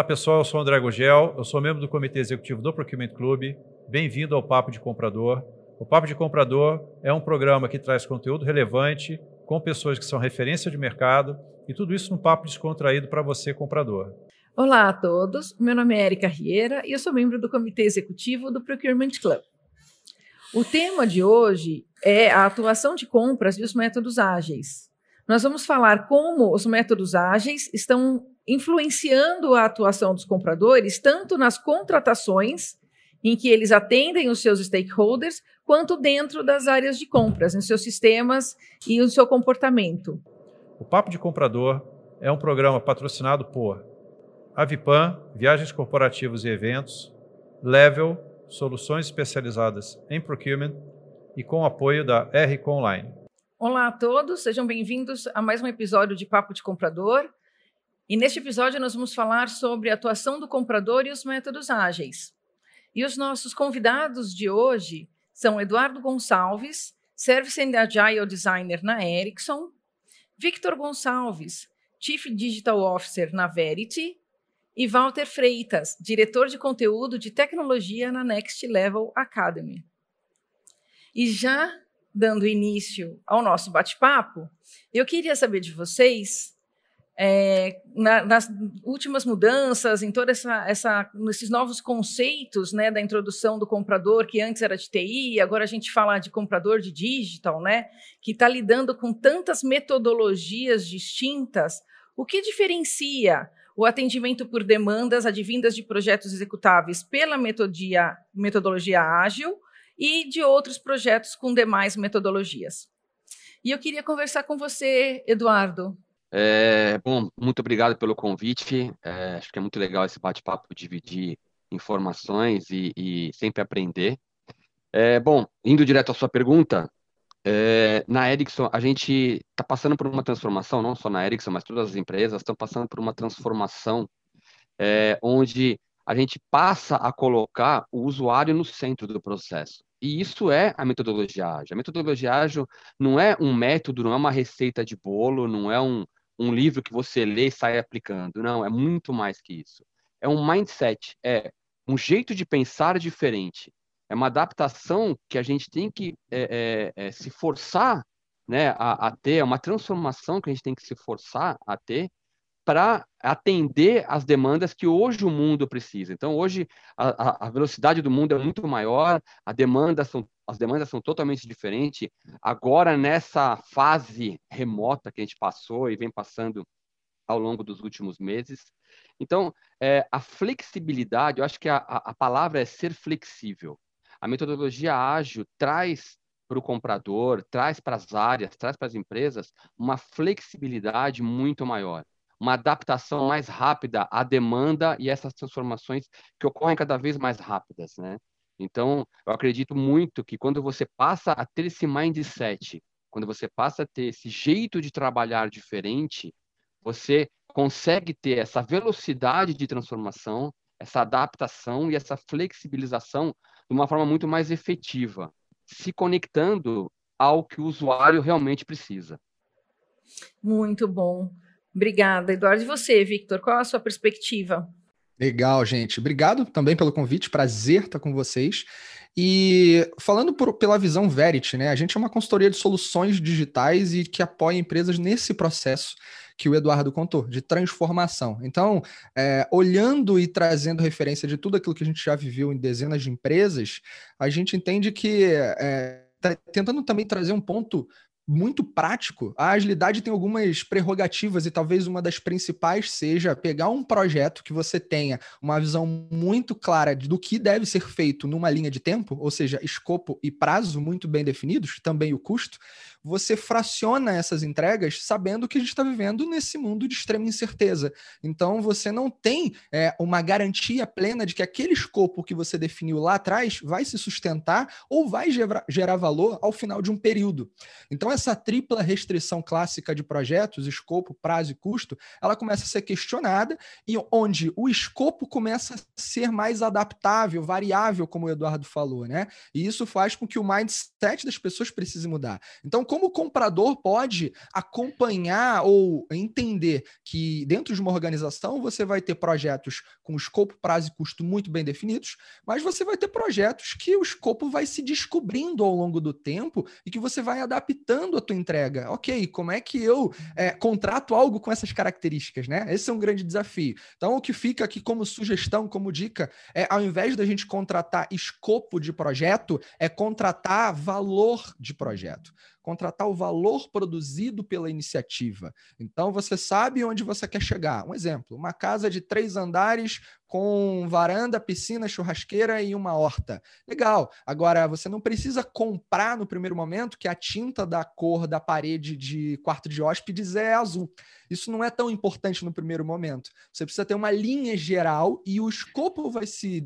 Olá pessoal, eu sou o André Gugel, eu sou membro do Comitê Executivo do Procurement Club. Bem-vindo ao Papo de Comprador. O Papo de Comprador é um programa que traz conteúdo relevante com pessoas que são referência de mercado e tudo isso num papo descontraído para você, comprador. Olá a todos, meu nome é Erika Rieira e eu sou membro do Comitê Executivo do Procurement Club. O tema de hoje é a atuação de compras e os métodos ágeis. Nós vamos falar como os métodos ágeis estão influenciando a atuação dos compradores, tanto nas contratações, em que eles atendem os seus stakeholders, quanto dentro das áreas de compras, em seus sistemas e no seu comportamento. O Papo de Comprador é um programa patrocinado por Avipan, Viagens Corporativos e Eventos, Level, Soluções Especializadas em Procurement e com apoio da RC Online. Olá a todos, sejam bem-vindos a mais um episódio de Papo de Comprador. E neste episódio nós vamos falar sobre a atuação do comprador e os métodos ágeis. E os nossos convidados de hoje são Eduardo Gonçalves, Service and Agile Designer na Ericsson, Victor Gonçalves, Chief Digital Officer na Verity, e Walter Freitas, diretor de conteúdo de tecnologia na Next Level Academy. E já dando início ao nosso bate-papo, eu queria saber de vocês é, na, nas últimas mudanças, em toda essa, essa, nesses novos conceitos, né, da introdução do comprador que antes era de TI, agora a gente fala de comprador de digital, né, que está lidando com tantas metodologias distintas. O que diferencia o atendimento por demandas advindas de projetos executáveis pela metodia, metodologia ágil e de outros projetos com demais metodologias? E eu queria conversar com você, Eduardo. É, bom, muito obrigado pelo convite. É, acho que é muito legal esse bate-papo, dividir informações e, e sempre aprender. É, bom, indo direto à sua pergunta, é, na Ericsson a gente está passando por uma transformação, não só na Ericsson, mas todas as empresas estão passando por uma transformação é, onde a gente passa a colocar o usuário no centro do processo. E isso é a metodologia ágil. A metodologia ágil não é um método, não é uma receita de bolo, não é um, um livro que você lê e sai aplicando. Não, é muito mais que isso. É um mindset, é um jeito de pensar diferente. É uma adaptação que a gente tem que é, é, é, se forçar né, a, a ter, é uma transformação que a gente tem que se forçar a ter para atender as demandas que hoje o mundo precisa. Então, hoje a, a, velocidade do mundo é muito maior, a demanda são, as demandas são totalmente diferentes. Agora, nessa fase remota que a gente passou e vem passando ao longo dos últimos meses. Então, é, a flexibilidade, eu acho que a, a palavra é ser flexível. A metodologia ágil traz para o comprador, traz para as áreas, traz para as empresas uma flexibilidade muito maior uma adaptação mais rápida à demanda e essas transformações que ocorrem cada vez mais rápidas, né? Então, eu acredito muito que quando você passa a ter esse mindset, quando você passa a ter esse jeito de trabalhar diferente, você consegue ter essa velocidade de transformação, essa adaptação e essa flexibilização de uma forma muito mais efetiva, se conectando ao que o usuário realmente precisa. Muito bom. Obrigada, Eduardo. E você, Victor, qual a sua perspectiva? Legal, gente. Obrigado também pelo convite. Prazer estar com vocês. E falando por, pela visão Verity, né? A gente é uma consultoria de soluções digitais e que apoia empresas nesse processo que o Eduardo contou, de transformação. Então, é, olhando e trazendo referência de tudo aquilo que a gente já viveu em dezenas de empresas, a gente entende que é, tá tentando também trazer um ponto muito prático, a agilidade tem algumas prerrogativas e talvez uma das principais seja pegar um projeto que você tenha uma visão muito clara do que deve ser feito numa linha de tempo, ou seja, escopo e prazo muito bem definidos, também o custo, você fraciona essas entregas sabendo que a gente está vivendo nesse mundo de extrema incerteza. Então, você não tem é, uma garantia plena de que aquele escopo que você definiu lá atrás vai se sustentar ou vai gerar, valor ao final de um período. Então, essa tripla restrição clássica de projetos, escopo, prazo e custo, ela começa a ser questionada e onde o escopo começa a ser mais adaptável, variável, como o Eduardo falou, né? E isso faz com que o mindset das pessoas precise mudar. Então, como o comprador pode acompanhar ou entender que dentro de uma organização você vai ter projetos com escopo, prazo e custo muito bem definidos, mas você vai ter projetos que o escopo vai se descobrindo ao longo do tempo e que você vai adaptando a tua entrega. Ok, como é que eu é, contrato algo com essas características, né? Esse é um grande desafio. Então, o que fica aqui como sugestão, como dica, é ao invés da gente contratar escopo de projeto, é contratar valor de projeto contratar o valor produzido pela iniciativa. Então você sabe onde você quer chegar. Um exemplo: uma casa de três andares com varanda, piscina, churrasqueira e uma horta. Legal. Agora, você não precisa comprar no primeiro momento que a tinta da cor da parede de quarto de hóspedes é azul. Isso não é tão importante no primeiro momento. Você precisa ter uma linha geral e o escopo vai se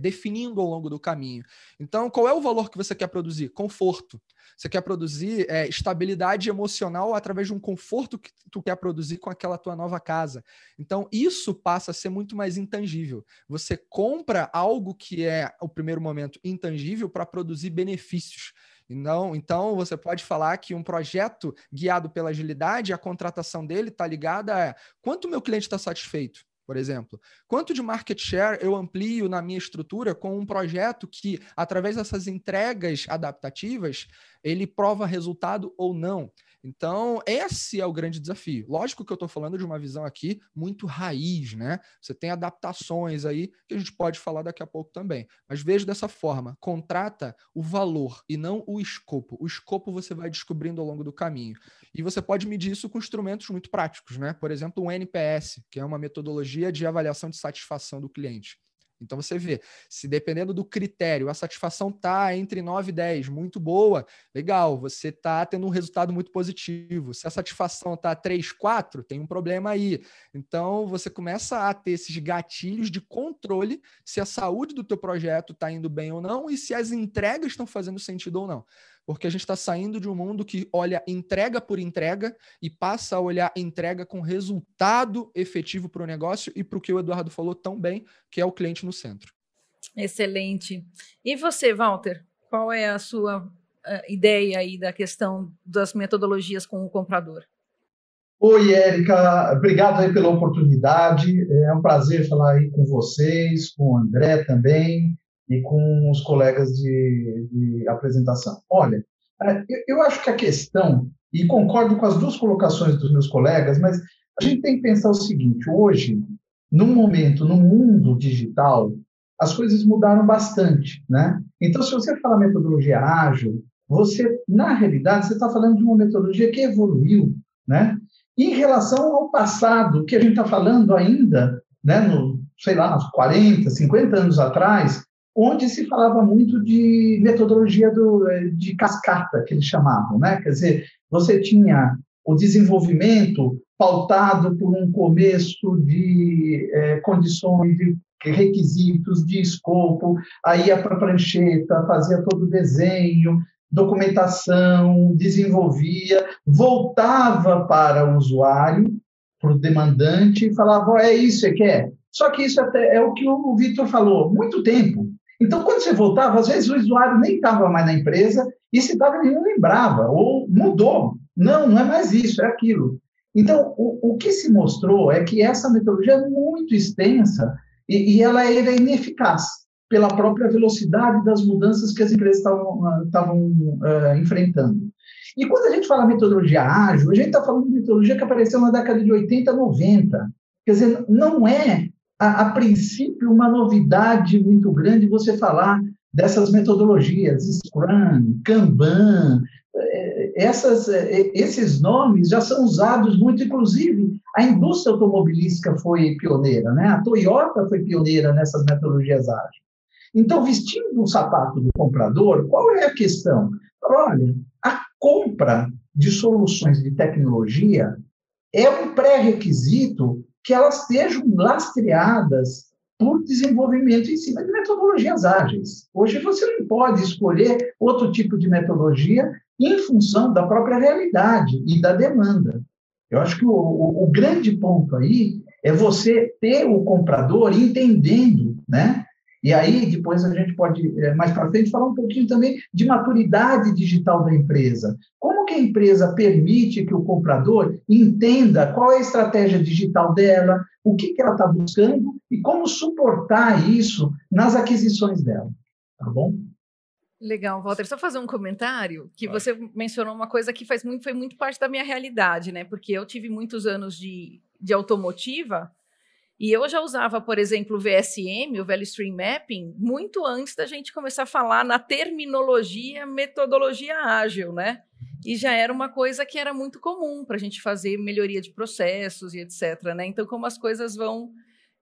definindo ao longo do caminho. Então, qual é o valor que você quer produzir? Conforto. Você quer produzir é, estabilidade emocional através de um conforto que tu quer produzir com aquela tua nova casa. Então, isso passa a ser muito mais intangível. Você compra algo que é, o primeiro momento, intangível para produzir benefícios. Não, então você pode falar que um projeto guiado pela agilidade, a contratação dele está ligada a quanto meu cliente está satisfeito por exemplo. Quanto de market share eu amplio na minha estrutura com um projeto que, através dessas entregas adaptativas, ele prova resultado ou não? Então, esse é o grande desafio. Lógico que eu estou falando de uma visão aqui muito raiz, né? Você tem adaptações aí que a gente pode falar daqui a pouco também. Mas veja dessa forma: contrata o valor e não o escopo. O escopo você vai descobrindo ao longo do caminho. E você pode medir isso com instrumentos muito práticos, né? Por exemplo, o NPS, que é uma metodologia de avaliação de satisfação do cliente. Então você vê, se dependendo do critério, a satisfação está entre 9 e 10, muito boa, legal, você está tendo um resultado muito positivo. Se a satisfação está 3, 4, tem um problema aí. Então você começa a ter esses gatilhos de controle se a saúde do teu projeto está indo bem ou não e se as entregas estão fazendo sentido ou não porque a gente está saindo de um mundo que olha entrega por entrega e passa a olhar entrega com resultado efetivo para o negócio e para o que o Eduardo falou tão bem, que é o cliente no centro. Excelente. E você, Walter, qual é a sua uh, ideia aí da questão das metodologias com o comprador? Oi, Érica, obrigado aí pela oportunidade. É um prazer falar aí com vocês, com o André também e com os colegas de, de apresentação. Olha, é, eu acho que a questão, e concordo com as duas colocações dos meus colegas, mas a gente tem que pensar o seguinte: hoje, num momento, no mundo digital, as coisas mudaram bastante, né? Então, se você fala metodologia ágil, você, na realidade, você está falando de uma metodologia que evoluiu, né? Em relação ao passado, que a gente está falando ainda, né, no, sei lá, 40, 50 anos atrás, onde se falava muito de metodologia do, eh, de cascata, que eles chamavam, né? Quer dizer, você tinha o desenvolvimento pautado por um começo de é, condições, de requisitos, de escopo, aí ia para a prancheta, fazia todo o desenho, documentação, desenvolvia, voltava para o usuário, para o demandante, e falava, oh, é isso que quer? Só que isso é, é o que o Vitor falou, muito tempo. Então, quando você voltava, às vezes o usuário nem estava mais na empresa e se estava, ele não lembrava, ou mudou. Não, não é mais isso, é aquilo. Então, o, o que se mostrou é que essa metodologia é muito extensa e, e ela era ineficaz pela própria velocidade das mudanças que as empresas estavam, uh, enfrentando. E quando a gente fala metodologia ágil, a gente está falando de metodologia que apareceu na década de 80, 90. Quer dizer, não é a, a princípio, uma novidade muito grande você falar dessas metodologias, Scrum, Kanban, eh, essas, eh, esses nomes já são usados muito, inclusive a indústria automobilística foi pioneira, né? A Toyota foi pioneira nessas metodologias ágeis. Então, vestindo o sapato do comprador, qual é a questão? Olha, a compra de soluções de tecnologia é um pré-requisito que elas estejam lastreadas por desenvolvimento em cima de metodologias ágeis. Hoje você não pode escolher outro tipo de metodologia em função da própria realidade e da demanda. Eu acho que o, o, o grande ponto aí é você ter o comprador entendendo, né? E aí, depois a gente pode, é, mais para frente, falar um pouquinho também de maturidade digital da empresa. Como que a empresa permite que o comprador entenda qual é a estratégia digital dela, o que, que ela está buscando e como suportar isso nas aquisições dela. Tá bom? Legal, Walter. Só fazer um comentário que você mencionou uma coisa que faz muito, foi muito parte da minha realidade, né? Porque eu tive muitos anos de, de automotiva e eu já usava, por exemplo, o VSM, o Value Stream Mapping, muito antes da gente começar a falar na terminologia, metodologia ágil, né? E já era uma coisa que era muito comum para a gente fazer melhoria de processos e etc. Né? Então, como as coisas vão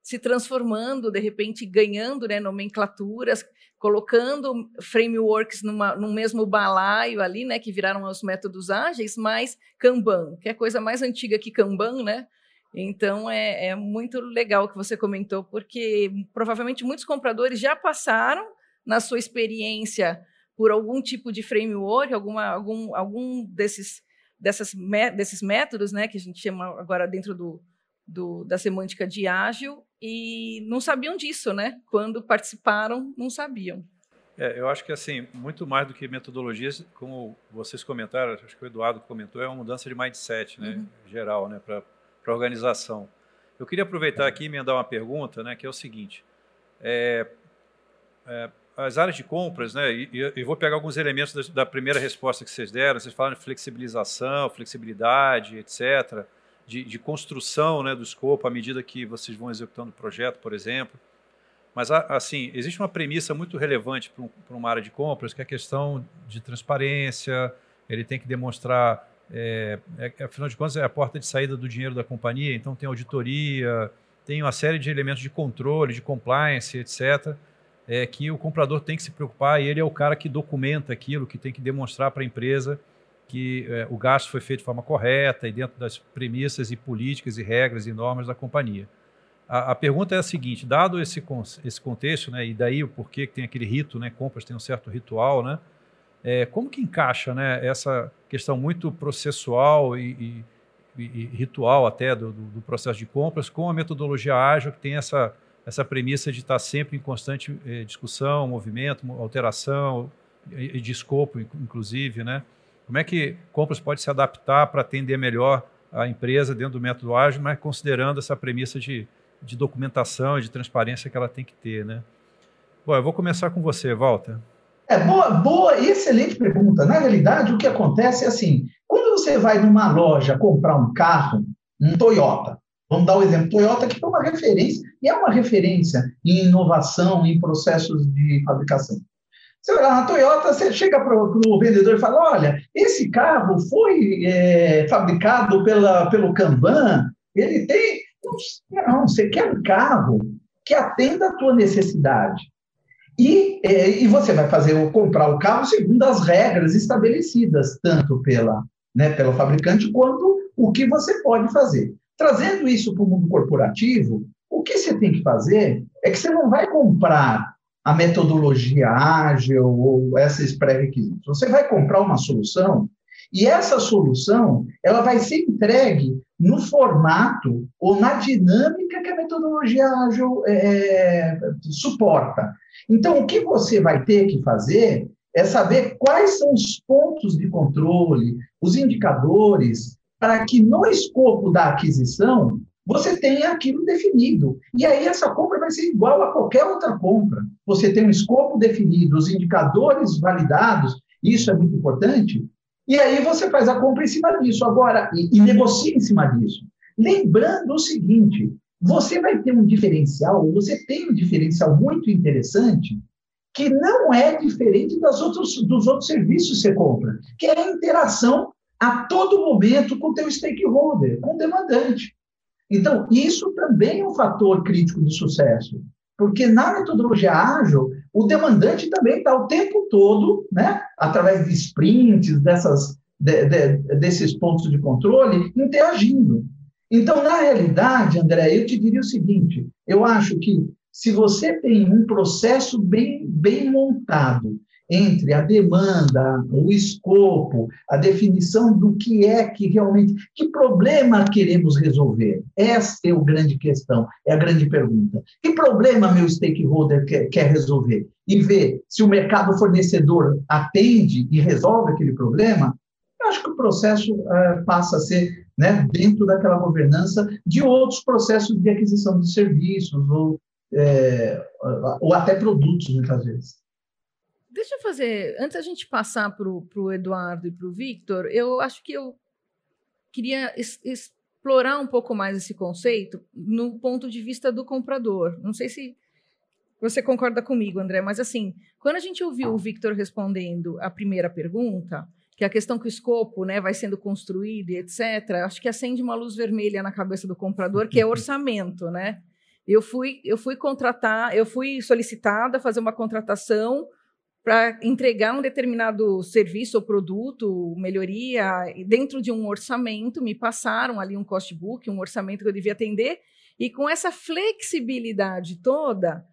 se transformando, de repente ganhando né, nomenclaturas, colocando frameworks numa, no mesmo balaio ali, né, que viraram os métodos ágeis, mas Kanban, que é coisa mais antiga que Kanban, né? Então é, é muito legal que você comentou, porque provavelmente muitos compradores já passaram na sua experiência por algum tipo de framework, alguma, algum, algum desses, dessas, desses métodos, né, que a gente chama agora dentro do, do, da semântica de ágil, e não sabiam disso, né? Quando participaram, não sabiam. É, eu acho que assim, muito mais do que metodologias, como vocês comentaram, acho que o Eduardo comentou, é uma mudança de mindset, né, uhum. geral, né, para para a organização. Eu queria aproveitar aqui e emendar uma pergunta, né, que é o seguinte: é, é, as áreas de compras, né, e, e, vou pegar alguns elementos da, da, primeira resposta que vocês deram, vocês falaram de flexibilização, flexibilidade, etc., de, de, construção né, do escopo à medida que vocês vão executando o projeto, por exemplo. Mas, assim, existe uma premissa muito relevante para um, uma área de compras, que é a questão de transparência, ele tem que demonstrar é, é, afinal de contas, é a porta de saída do dinheiro da companhia, então tem auditoria, tem uma série de elementos de controle, de compliance, etc., é, que o comprador tem que se preocupar e ele é o cara que documenta aquilo, que tem que demonstrar para a empresa que é, o gasto foi feito de forma correta e dentro das premissas e políticas e regras e normas da companhia. A, a pergunta é a seguinte: dado esse, esse contexto, né, e daí o porquê que tem aquele rito, né, compras tem um certo ritual, né, é, como que encaixa né, essa questão muito processual e, e, e ritual até do, do, processo de compras com a metodologia ágil, que tem essa, essa premissa de estar sempre em constante eh, discussão, movimento, alteração e, e de escopo, inclusive, né? Como é que compras pode se adaptar para atender melhor a empresa dentro do método ágil, mas considerando essa premissa de, de documentação e de transparência que ela tem que ter, né? Bom, eu vou começar com você, Walter. É boa, boa, excelente pergunta. Na realidade, o que acontece é assim: quando você vai numa loja comprar um carro, um Toyota, vamos dar o um exemplo, Toyota que foi uma referência, e é uma referência em inovação, em processos de fabricação. Você vai lá na Toyota, você chega para o vendedor e fala: olha, esse carro foi é, fabricado pela, pelo Kanban, ele tem. Não, você quer um carro que atenda a tua necessidade. E, e você vai fazer o comprar o carro segundo as regras estabelecidas, tanto pela, né, pelo fabricante quanto o que você pode fazer. Trazendo isso para o mundo corporativo, o que você tem que fazer é que você não vai comprar a metodologia ágil ou esses pré-requisitos. Você vai comprar uma solução e essa solução ela vai ser entregue no formato ou na dinâmica que a metodologia ágil é, suporta. Então, o que você vai ter que fazer é saber quais são os pontos de controle, os indicadores, para que no escopo da aquisição você tenha aquilo definido. E aí essa compra vai ser igual a qualquer outra compra. Você tem um escopo definido, os indicadores validados, isso é muito importante, e aí você faz a compra em cima disso. Agora, e, e negocia em cima disso. Lembrando o seguinte: você vai ter um diferencial, você tem um diferencial muito interessante, que não é diferente das outros, dos outros serviços que você compra, que é a interação a todo momento com o teu stakeholder, com o demandante. Então, isso também é um fator crítico de sucesso, porque na metodologia ágil, o demandante também está o tempo todo, né, através de sprints, dessas, de, de, desses pontos de controle, interagindo. Então, na realidade, André, eu te diria o seguinte: eu acho que se você tem um processo bem, bem montado, entre a demanda, o escopo, a definição do que é que realmente, que problema queremos resolver? Essa é a grande questão, é a grande pergunta. Que problema meu stakeholder quer, quer resolver? E ver se o mercado fornecedor atende e resolve aquele problema, eu acho que o processo uh, passa a ser né, dentro daquela governança de outros processos de aquisição de serviços ou, é, ou até produtos, muitas vezes. Deixa eu fazer, antes a gente passar para o Eduardo e para o Victor, eu acho que eu queria es, explorar um pouco mais esse conceito no ponto de vista do comprador. Não sei se você concorda comigo, André, mas assim, quando a gente ouviu o Victor respondendo a primeira pergunta, que é a questão que o escopo né, vai sendo construído e etc., acho que acende uma luz vermelha na cabeça do comprador, que é orçamento, né? Eu fui, eu fui contratar, eu fui solicitada a fazer uma contratação para entregar um determinado serviço ou produto, melhoria, dentro de um orçamento, me passaram ali um cost book, um orçamento que eu devia atender, e com essa flexibilidade toda,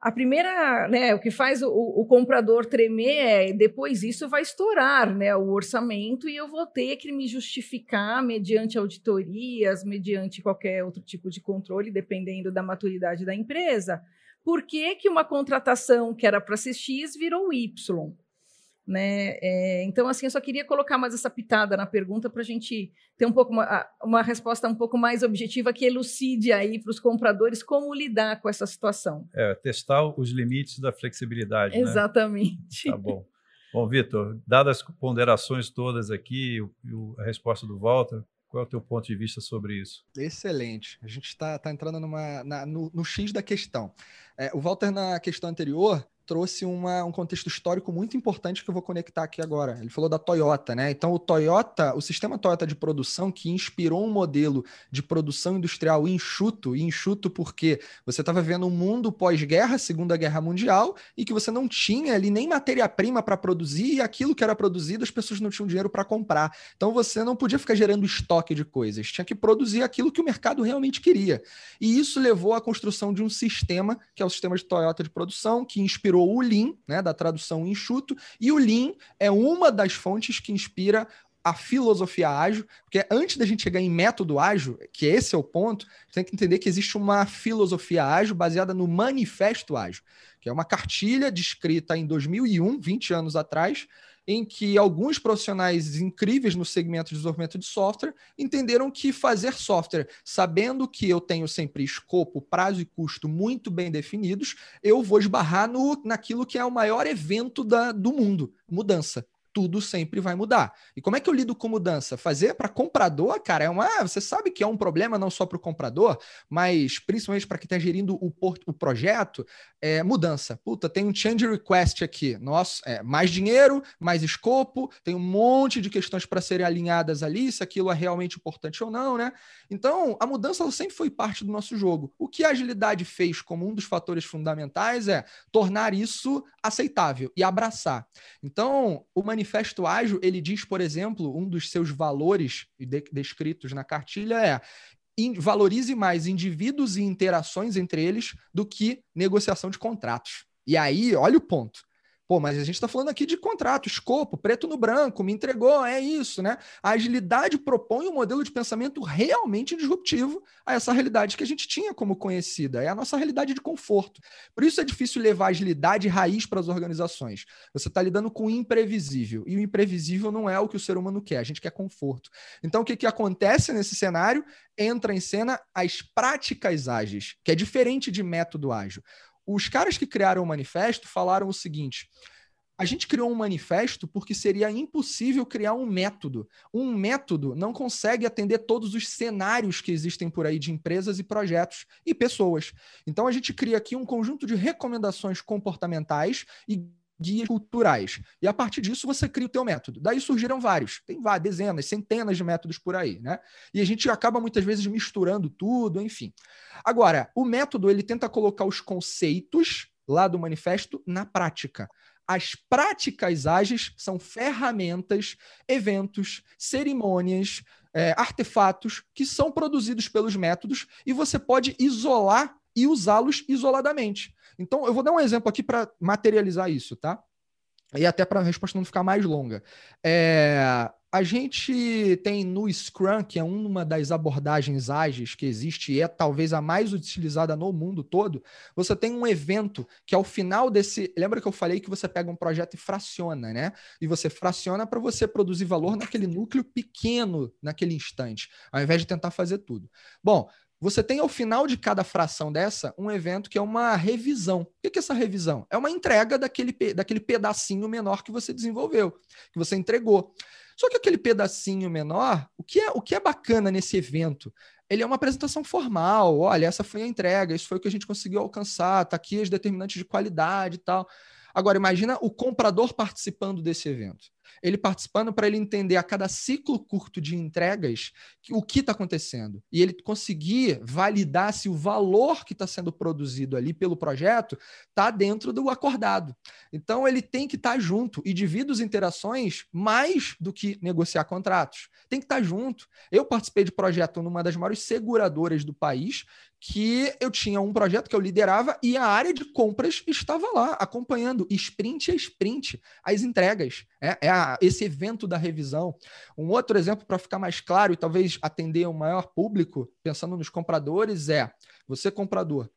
a primeira, né, o que faz o, o, comprador tremer é depois isso vai estourar, né, o orçamento e eu vou ter que me justificar mediante auditorias, mediante qualquer outro tipo de controle, dependendo da maturidade da empresa por que, que uma contratação que era para ser X virou Y. Né? É, então, assim, eu só queria colocar mais essa pitada na pergunta para a gente ter um pouco uma, uma, resposta um pouco mais objetiva que elucide aí para os compradores como lidar com essa situação. É, testar os limites da flexibilidade. Né? Exatamente. Né? Tá bom. Bom, Vitor, dadas as ponderações todas aqui, o, a resposta do Walter, qual é o teu ponto de vista sobre isso? Excelente. A gente está tá entrando numa, na, no, no X da questão. É, o Walter, na questão anterior, trouxe uma, um contexto histórico muito importante que eu vou conectar aqui agora. Ele falou da Toyota, né? Então, o Toyota, o sistema Toyota de produção que inspirou um modelo de produção industrial enxuto, e enxuto porque você estava vivendo um mundo pós-guerra, Segunda Guerra Mundial, e que você não tinha ali nem matéria-prima para produzir, e aquilo que era produzido as pessoas não tinham dinheiro para comprar. Então, você não podia ficar gerando estoque de coisas, tinha que produzir aquilo que o mercado realmente queria. E isso levou à construção de um sistema, que é o sistema de Toyota de produção, que inspirou o Lean, né, da tradução enxuto, e o Lean é uma das fontes que inspira a filosofia ágil, porque antes da gente chegar em método ágil, que esse é o ponto, tem que entender que existe uma filosofia ágil baseada no manifesto ágil, que é uma cartilha descrita em 2001, 20 anos atrás, em que alguns profissionais incríveis no segmento de desenvolvimento de software entenderam que fazer software, sabendo que eu tenho sempre escopo, prazo e custo muito bem definidos, eu vou esbarrar no, naquilo que é o maior evento da, do mundo, mudança tudo sempre vai mudar. E como é que eu lido com mudança? Fazer para comprador, cara, é uma. Você sabe que é um problema não só para o comprador, mas principalmente para quem está gerindo o, o projeto, é mudança. Puta, tem um change request aqui. Nossa, é, mais dinheiro, mais escopo, tem um monte de questões para serem alinhadas ali, se aquilo é realmente importante ou não, né? Então, a mudança sempre foi parte do nosso jogo. O que a agilidade fez como um dos fatores fundamentais é tornar isso aceitável e abraçar. Então, o manifesto ágil, ele diz, por exemplo, um dos seus valores descritos na cartilha é valorize mais indivíduos e interações entre eles do que negociação de contratos. E aí, olha o ponto. Pô, mas a gente está falando aqui de contrato, escopo, preto no branco, me entregou, é isso, né? A agilidade propõe um modelo de pensamento realmente disruptivo a essa realidade que a gente tinha como conhecida, é a nossa realidade de conforto. Por isso é difícil levar agilidade raiz para as organizações. Você está lidando com o imprevisível, e o imprevisível não é o que o ser humano quer, a gente quer conforto. Então, o que, que acontece nesse cenário? Entra em cena as práticas ágeis, que é diferente de método ágil os caras que criaram o manifesto falaram o seguinte: a gente criou um manifesto porque seria impossível criar um método. Um método não consegue atender todos os cenários que existem por aí de empresas e projetos e pessoas. Então a gente cria aqui um conjunto de recomendações comportamentais e guias culturais. E a partir disso você cria o teu método. Daí surgiram vários, tem várias, dezenas, centenas de métodos por aí, né? E a gente acaba muitas vezes misturando tudo, enfim. Agora, o método ele tenta colocar os conceitos lá do manifesto na prática. As práticas ágeis são ferramentas, eventos, cerimônias, é, artefatos que são produzidos pelos métodos e você pode isolar e usá-los isoladamente. Então, eu vou dar um exemplo aqui para materializar isso, tá? E até para a resposta não ficar mais longa. É, a gente tem no Scrum, que é uma das abordagens ágeis que existe e é talvez a mais utilizada no mundo todo, você tem um evento que ao final desse. Lembra que eu falei que você pega um projeto e fraciona, né? E você fraciona para você produzir valor naquele núcleo pequeno naquele instante, ao invés de tentar fazer tudo. Bom, você tem ao final de cada fração dessa um evento que é uma revisão. O que é essa revisão? É uma entrega daquele, daquele pedacinho menor que você desenvolveu, que você entregou. Só que aquele pedacinho menor, o que é, o que é bacana nesse evento? Ele é uma apresentação formal. Olha, essa foi a entrega, isso foi o que a gente conseguiu alcançar, tá aqui os determinantes de qualidade e tal. Agora, imagina o comprador participando desse evento ele participando para ele entender a cada ciclo curto de entregas o que está acontecendo. E ele conseguir validar se o valor que está sendo produzido ali pelo projeto está dentro do acordado. Então ele tem que estar tá junto e divide as interações mais do que negociar contratos. Tem que estar tá junto. Eu participei de projeto numa das maiores seguradoras do país que eu tinha um projeto que eu liderava e a área de compras estava lá, acompanhando sprint a sprint as entregas. É, é a, esse evento da revisão. Um outro exemplo para ficar mais claro e talvez atender um maior público, pensando nos compradores, é você, comprador,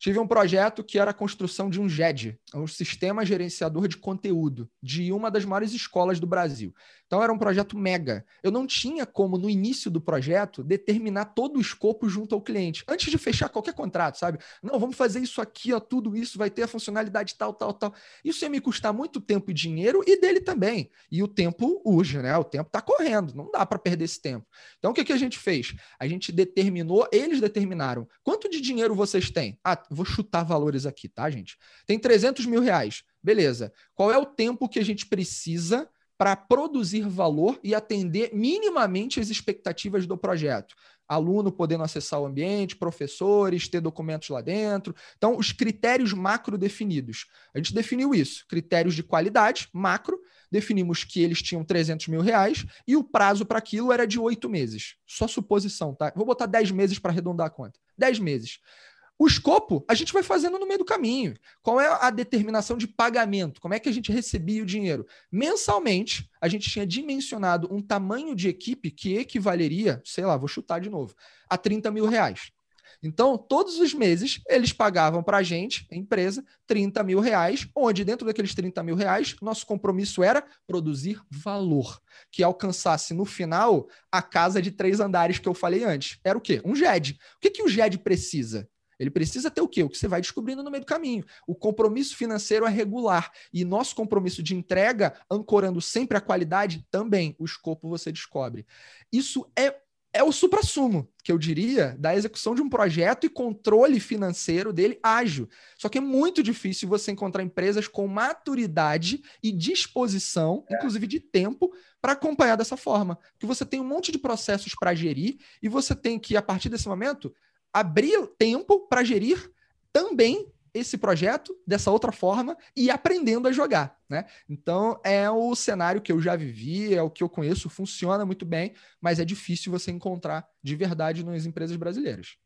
Tive um projeto que era a construção de um GED, um sistema gerenciador de conteúdo, de uma das maiores escolas do Brasil. Então era um projeto mega. Eu não tinha como, no início do projeto, determinar todo o escopo junto ao cliente, antes de fechar qualquer contrato, sabe? Não, vamos fazer isso aqui, ó, tudo isso, vai ter a funcionalidade tal, tal, tal. Isso ia me custar muito tempo e dinheiro e dele também. E o tempo urge, né? O tempo está correndo, não dá para perder esse tempo. Então o que, que a gente fez? A gente determinou, eles determinaram quanto de dinheiro vocês têm. Ah, vou chutar valores aqui, tá, gente? Tem 300 mil reais. Beleza. Qual é o tempo que a gente precisa para produzir valor e atender minimamente as expectativas do projeto. Aluno podendo acessar o ambiente, professores, ter documentos lá dentro. Então, os critérios macro definidos. A gente definiu isso. Critérios de qualidade, macro. Definimos que eles tinham 300 mil reais e o prazo para aquilo era de oito meses. Só suposição, tá? Vou botar 10 meses para arredondar a conta. 10 meses. O escopo a gente vai fazendo no meio do caminho. Qual é a determinação de pagamento? Como é que a gente recebia o dinheiro? Mensalmente, a gente tinha dimensionado um tamanho de equipe que equivaleria, sei lá, vou chutar de novo, a 30 mil reais. Então, todos os meses, eles pagavam para a gente, a empresa, 30 mil reais, onde dentro daqueles 30 mil reais, nosso compromisso era produzir valor, que alcançasse no final a casa de três andares que eu falei antes. Era o quê? Um GED. O que, que o GED precisa? Ele precisa ter o quê? O que você vai descobrindo no meio do caminho. O compromisso financeiro é regular. E nosso compromisso de entrega, ancorando sempre a qualidade, também. O escopo você descobre. Isso é é o supra-sumo, que eu diria, da execução de um projeto e controle financeiro dele ágil. Só que é muito difícil você encontrar empresas com maturidade e disposição, é. inclusive de tempo, para acompanhar dessa forma. Que você tem um monte de processos para gerir e você tem que, a partir desse momento, abrir tempo para gerir também esse projeto dessa outra forma e aprendendo a jogar, né? Então é o cenário que eu já vivi, é o que eu conheço, funciona muito bem, mas é difícil você encontrar de verdade nas empresas brasileiras.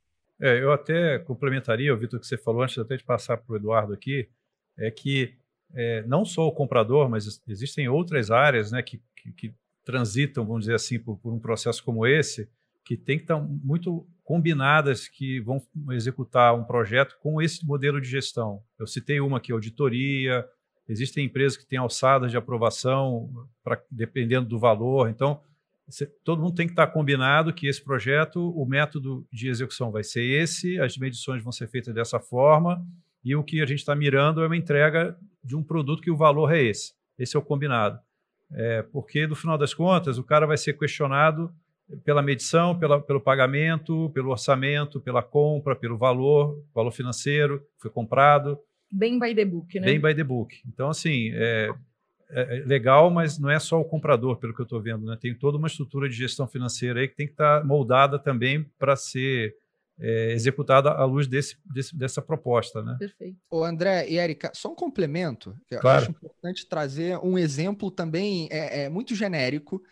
É, eu até complementaria, o Vitor, que você falou antes até de passar para o Eduardo aqui, é que é, não só o comprador, mas existem outras áreas, né, que, que, que transitam, vamos dizer assim, por, por um processo como esse, que tem que estar muito combinadas que vão executar um projeto com esse modelo de gestão. Eu citei uma aqui, auditoria, existem empresas que têm alçadas de aprovação, pra, dependendo do valor. Então, todo mundo tem que estar combinado que esse projeto, o método de execução vai ser esse, as medições vão ser feitas dessa forma, e o que a gente está mirando é uma entrega de um produto que o valor é esse. Esse é o combinado. É, porque, no final das contas, o cara vai ser questionado pela medição, pela, pelo pagamento, pelo orçamento, pela compra, pelo valor, valor financeiro foi comprado. Bem by the book, né? Bem by the book. Então, assim, é, é, é legal, mas não é só o comprador, pelo que eu estou vendo. Né? Tem toda uma estrutura de gestão financeira aí que tem que estar tá moldada também para ser é, executada à luz desse, desse, dessa proposta. Né? Perfeito. Ô André e Érica, só um complemento. Que claro. Eu acho importante trazer um exemplo também é, é muito genérico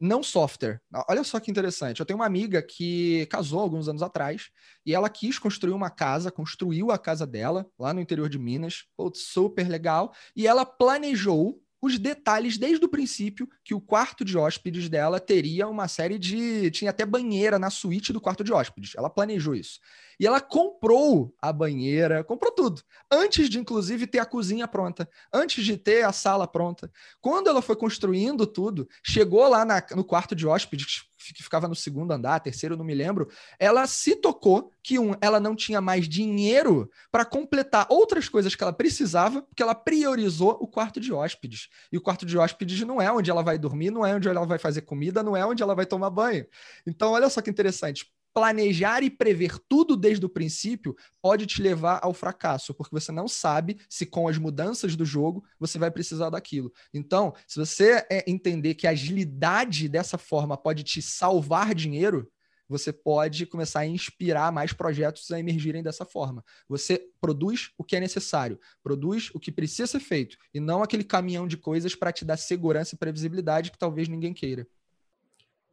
não software. Olha só que interessante. Eu tenho uma amiga que casou alguns anos atrás e ela quis construir uma casa, construiu a casa dela lá no interior de Minas, super legal, e ela planejou os detalhes desde o princípio que o quarto de hóspedes dela teria uma série de. tinha até banheira na suíte do quarto de hóspedes. Ela planejou isso. E ela comprou a banheira, comprou tudo, antes de inclusive ter a cozinha pronta, antes de ter a sala pronta. Quando ela foi construindo tudo, chegou lá na, no quarto de hóspedes, que ficava no segundo andar, terceiro, não me lembro, ela se tocou que um, ela não tinha mais dinheiro para completar outras coisas que ela precisava, porque ela priorizou o quarto de hóspedes. E o quarto de hóspedes não é onde ela vai dormir, não é onde ela vai fazer comida, não é onde ela vai tomar banho. Então, olha só que interessante planejar e prever tudo desde o princípio pode te levar ao fracasso, porque você não sabe se com as mudanças do jogo você vai precisar daquilo. Então, se você é, entender que a agilidade dessa forma pode te salvar dinheiro, você pode começar a inspirar mais projetos a emergirem dessa forma. Você produz o que é necessário, produz o que precisa ser feito, e não aquele caminhão de coisas para te dar segurança e previsibilidade que talvez ninguém queira.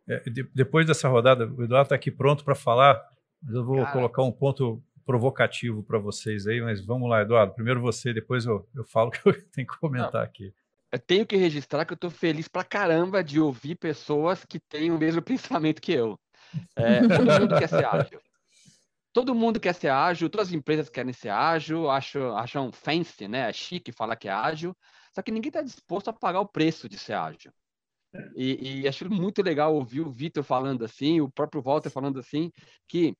É, de, depois dessa rodada, o Eduardo está aqui pronto para falar, mas eu vou Cara. colocar um ponto provocativo para vocês aí, mas vamos lá, Eduardo. Primeiro você, depois eu, eu falo que eu tenho que comentar Não. aqui. Eu tenho que registrar que eu estou feliz pra caramba de ouvir pessoas que têm o mesmo pensamento que eu. É, todo mundo quer ser ágil. Todo mundo quer ser ágil, todas as empresas querem ser ágil, acham, acham fancy, né? É chique falar que é ágil, só que ninguém está disposto a pagar o preço de ser ágil. E, e acho muito legal ouvir o Vitor falando assim, o próprio Walter falando assim, que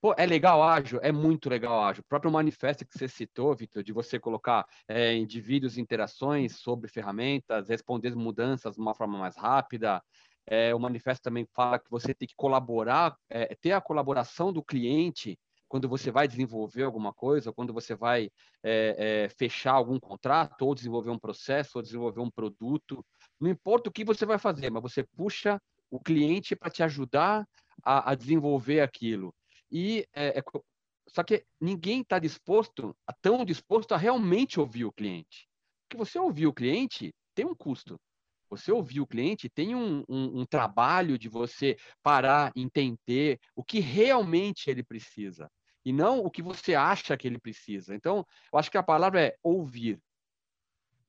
Pô, é legal ágil? É muito legal ágil. O próprio manifesto que você citou, Vitor, de você colocar é, indivíduos interações sobre ferramentas, responder mudanças de uma forma mais rápida. É, o manifesto também fala que você tem que colaborar, é, ter a colaboração do cliente quando você vai desenvolver alguma coisa, quando você vai é, é, fechar algum contrato, ou desenvolver um processo, ou desenvolver um produto. Não importa o que você vai fazer, mas você puxa o cliente para te ajudar a, a, desenvolver aquilo. E é, é, só que ninguém está disposto, tão disposto a realmente ouvir o cliente. Porque você ouvir o cliente tem um custo. Você ouvir o cliente tem um, um, um trabalho de você parar, entender o que realmente ele precisa e não o que você acha que ele precisa. Então, eu acho que a palavra é ouvir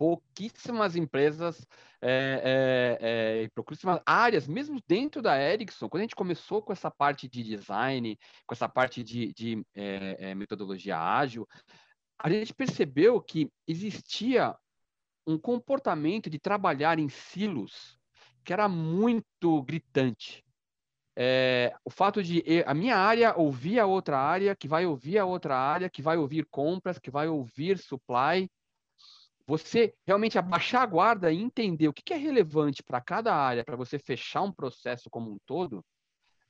pouquíssimas empresas é, é, é, pouquíssimas áreas, mesmo dentro da Ericsson, quando a gente começou com essa parte de design, com essa parte de, de é, metodologia ágil, a gente percebeu que existia um comportamento de trabalhar em silos que era muito gritante. É, o fato de a minha área ouvir a outra área, que vai ouvir a outra área, que vai ouvir compras, que vai ouvir supply, você realmente abaixar a guarda e entender o que é relevante para cada área, para você fechar um processo como um todo,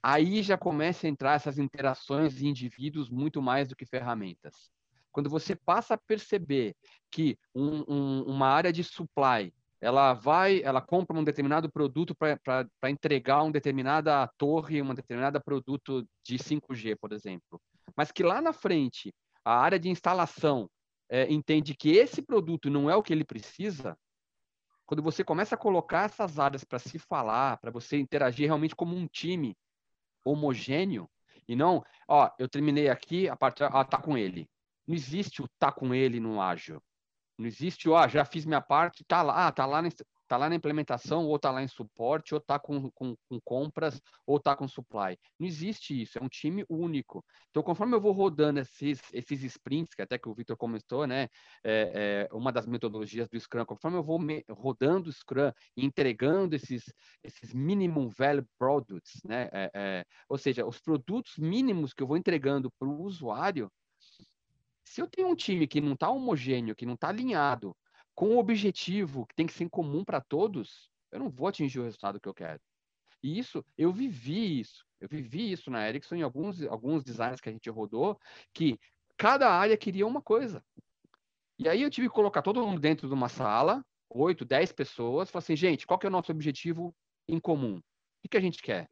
aí já começa a entrar essas interações de indivíduos muito mais do que ferramentas. Quando você passa a perceber que um, um, uma área de supply ela vai, ela compra um determinado produto para entregar uma determinada torre, um determinado produto de 5G, por exemplo. Mas que lá na frente, a área de instalação é, entende que esse produto não é o que ele precisa, quando você começa a colocar essas áreas para se falar, para você interagir realmente como um time homogêneo, e não, ó, eu terminei aqui, a parte, ah, tá com ele. Não existe o tá com ele no ágil. Não existe, ó, já fiz minha parte, tá lá, ah, tá lá está lá na implementação, ou está lá em suporte, ou está com, com, com, compras, ou está com supply. Não existe isso, é um time único. Então, conforme eu vou rodando esses, esses sprints, que até que o Victor comentou, né, é, é uma das metodologias do Scrum, conforme eu vou me, rodando o Scrum e entregando esses, esses minimum value products, né, é, é ou seja, os produtos mínimos que eu vou entregando para o usuário, se eu tenho um time que não está homogêneo, que não está alinhado, com o objetivo que tem que ser comum para todos, eu não vou atingir o resultado que eu quero. E isso, eu vivi isso. Eu vivi isso na Ericsson em alguns, alguns designs que a gente rodou, que cada área queria uma coisa. E aí eu tive que colocar todo mundo dentro de uma sala, oito, dez pessoas, falar assim, gente, qual que é o nosso objetivo em comum? O que, a gente quer?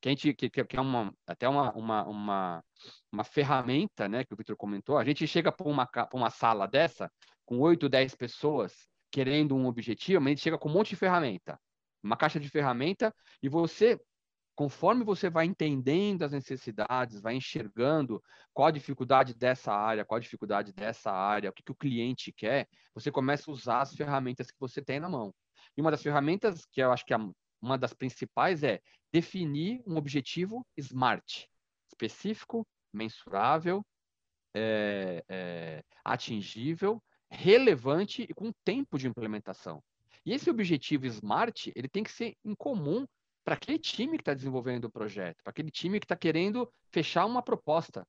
Que a gente que, que é uma, até uma, uma, uma, uma ferramenta, né, que o Victor comentou. A gente chega para uma, uma sala dessa, com 8, 10 pessoas querendo um objetivo, mas a gente chega com um monte de ferramenta. Uma caixa de ferramenta e você conforme você vai entendendo as necessidades, vai enxergando qual a dificuldade dessa área, qual a dificuldade dessa área, o que, que o cliente quer, você começa a usar as ferramentas que você tem na mão. E uma das ferramentas que eu acho que é uma das principais é definir um objetivo SMART, específico, mensurável, é, é, atingível, relevante e com tempo de implementação. E esse objetivo SMART, ele tem que ser em comum para aquele time que está desenvolvendo o projeto, para aquele time que está querendo fechar uma proposta.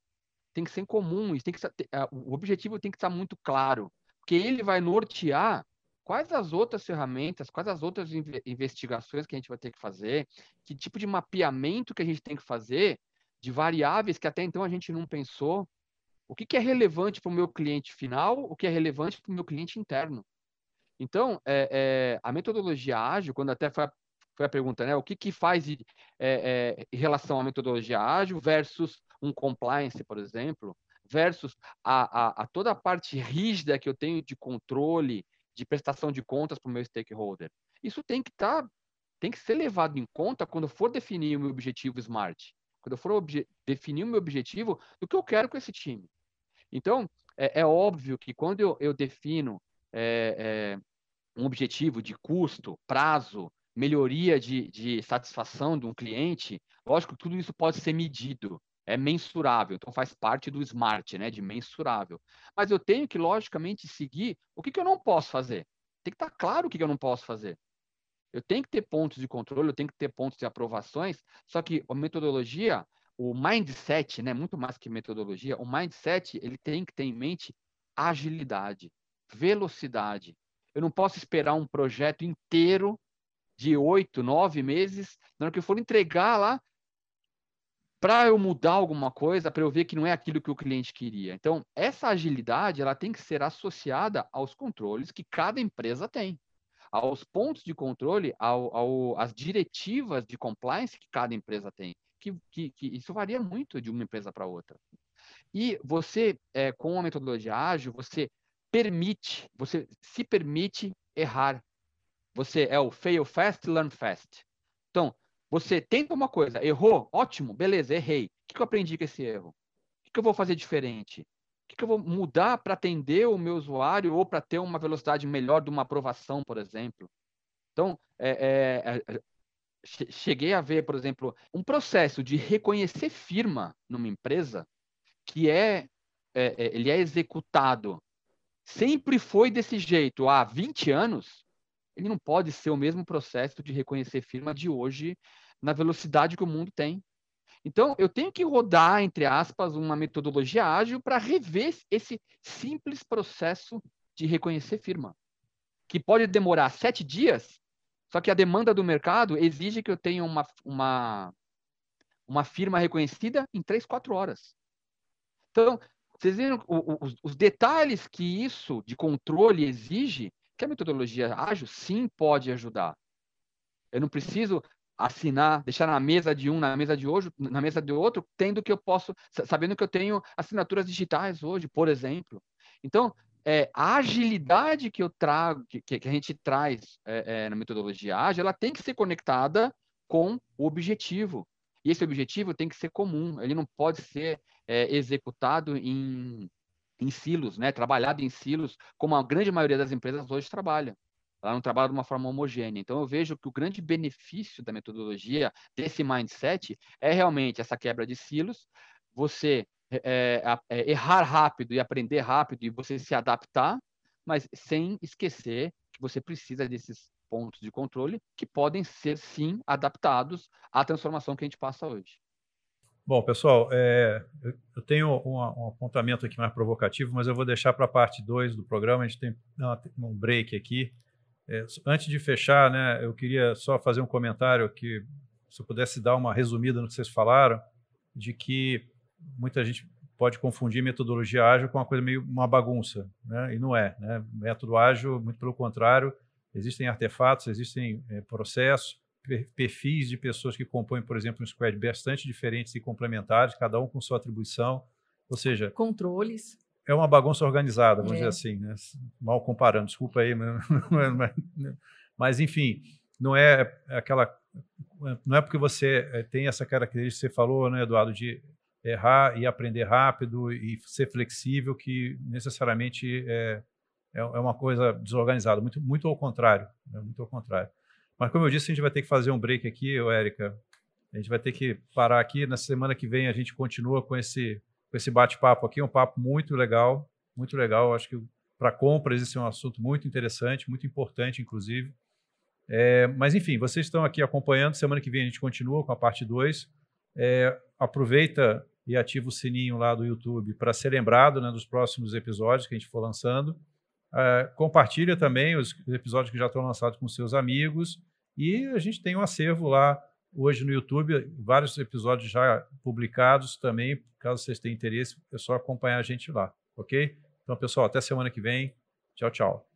Tem que ser comum, tem que ser, o objetivo tem que estar muito claro, porque ele vai nortear quais as outras ferramentas, quais as outras investigações que a gente vai ter que fazer, que tipo de mapeamento que a gente tem que fazer de variáveis que até então a gente não pensou. O que, que é relevante para o meu cliente final, o que é relevante para o meu cliente interno. Então, é, é, a metodologia ágil, quando até foi a, foi a pergunta, né? O que, que faz é, é, em relação à metodologia ágil versus um compliance, por exemplo, versus a, a, a toda a parte rígida que eu tenho de controle, de prestação de contas para o meu stakeholder. Isso tem que estar, tá, tem que ser levado em conta quando eu for definir o meu objetivo SMART, quando eu for definir o meu objetivo do que eu quero com esse time. Então, é, é óbvio que quando eu, eu defino é, é, um objetivo de custo, prazo, melhoria de, de satisfação de um cliente, lógico que tudo isso pode ser medido é mensurável, então faz parte do SMART, né, de mensurável. Mas eu tenho que, logicamente, seguir o que, que eu não posso fazer. Tem que estar claro o que, que eu não posso fazer. Eu tenho que ter pontos de controle, eu tenho que ter pontos de aprovações, só que a metodologia, o mindset, né, muito mais que metodologia, o mindset, ele tem que ter em mente agilidade, velocidade. Eu não posso esperar um projeto inteiro de oito, nove meses, na hora que eu for entregar lá, para eu mudar alguma coisa, para eu ver que não é aquilo que o cliente queria. Então, essa agilidade ela tem que ser associada aos controles que cada empresa tem, aos pontos de controle, ao, ao, às diretivas de compliance que cada empresa tem. Que, que, que isso varia muito de uma empresa para outra. E você, é, com a metodologia ágil, você permite, você se permite errar. Você é o fail fast, learn fast. Então, você tenta uma coisa, errou, ótimo, beleza, errei. O que eu aprendi com esse erro? O que eu vou fazer diferente? O que eu vou mudar para atender o meu usuário ou para ter uma velocidade melhor de uma aprovação, por exemplo? Então, é, é, é cheguei a ver, por exemplo, um processo de reconhecer firma numa empresa que é, é, é ele é executado sempre foi desse jeito há 20 anos, ele não pode ser o mesmo processo de reconhecer firma de hoje na velocidade que o mundo tem. Então, eu tenho que rodar, entre aspas, uma metodologia ágil para rever esse simples processo de reconhecer firma, que pode demorar sete dias, só que a demanda do mercado exige que eu tenha uma, uma, uma firma reconhecida em três, quatro horas. Então, vocês viram os, os detalhes que isso de controle exige, que a metodologia ágil sim pode ajudar. Eu não preciso assinar, deixar na mesa de um, na mesa de hoje, na mesa de outro, tendo que eu posso, sabendo que eu tenho assinaturas digitais hoje, por exemplo. Então, é, a agilidade que eu trago, que, que a gente traz é, é, na metodologia ágil, ela tem que ser conectada com o objetivo. E esse objetivo tem que ser comum, ele não pode ser é, executado em, em silos, né? trabalhado em silos, como a grande maioria das empresas hoje trabalha ela não trabalha de uma forma homogênea. Então, eu vejo que o grande benefício da metodologia, desse mindset, é realmente essa quebra de silos, você é, é, errar rápido e aprender rápido e você se adaptar, mas sem esquecer que você precisa desses pontos de controle que podem ser, sim, adaptados à transformação que a gente passa hoje. Bom, pessoal, é, eu tenho um, um, apontamento aqui mais provocativo, mas eu vou deixar para a parte 2 do programa. A gente tem um break aqui. É, antes de fechar, né, eu queria só fazer um comentário que, se eu pudesse dar uma resumida no que vocês falaram, de que muita gente pode confundir metodologia ágil com uma coisa meio uma bagunça, né? e não é. Né? Método ágil, muito pelo contrário, existem artefatos, existem é, processos, perfis de pessoas que compõem, por exemplo, um squad bastante diferentes e complementares, cada um com sua atribuição, ou seja... Controles é uma bagunça organizada, vamos é. dizer assim, né? mal comparando, desculpa aí, mas, mas, enfim, não é aquela não é porque você eh, tem essa característica que você falou, né, Eduardo, de errar e aprender rápido e ser flexível que necessariamente é, é, é uma coisa desorganizada. Muito, muito ao contrário. Né, muito ao contrário. Mas, como eu disse, a gente vai ter que fazer um break aqui, Érica. A gente vai ter que parar aqui. Na semana que vem a gente continua com esse, com esse bate-papo aqui, um papo muito legal, muito legal. Acho que para compras esse é um assunto muito interessante, muito importante, inclusive. É, mas, enfim, vocês estão aqui acompanhando. Semana que vem a gente continua com a parte 2. É, aproveita e ativa o sininho lá do YouTube para ser lembrado né, dos próximos episódios que a gente for lançando. É, compartilha também os episódios que já estão lançados com seus amigos. E a gente tem um acervo lá hoje no YouTube, vários episódios já publicados também. Caso vocês tenham interesse, é só acompanhar a gente lá, ok? Então, pessoal, até semana que vem. Tchau, tchau.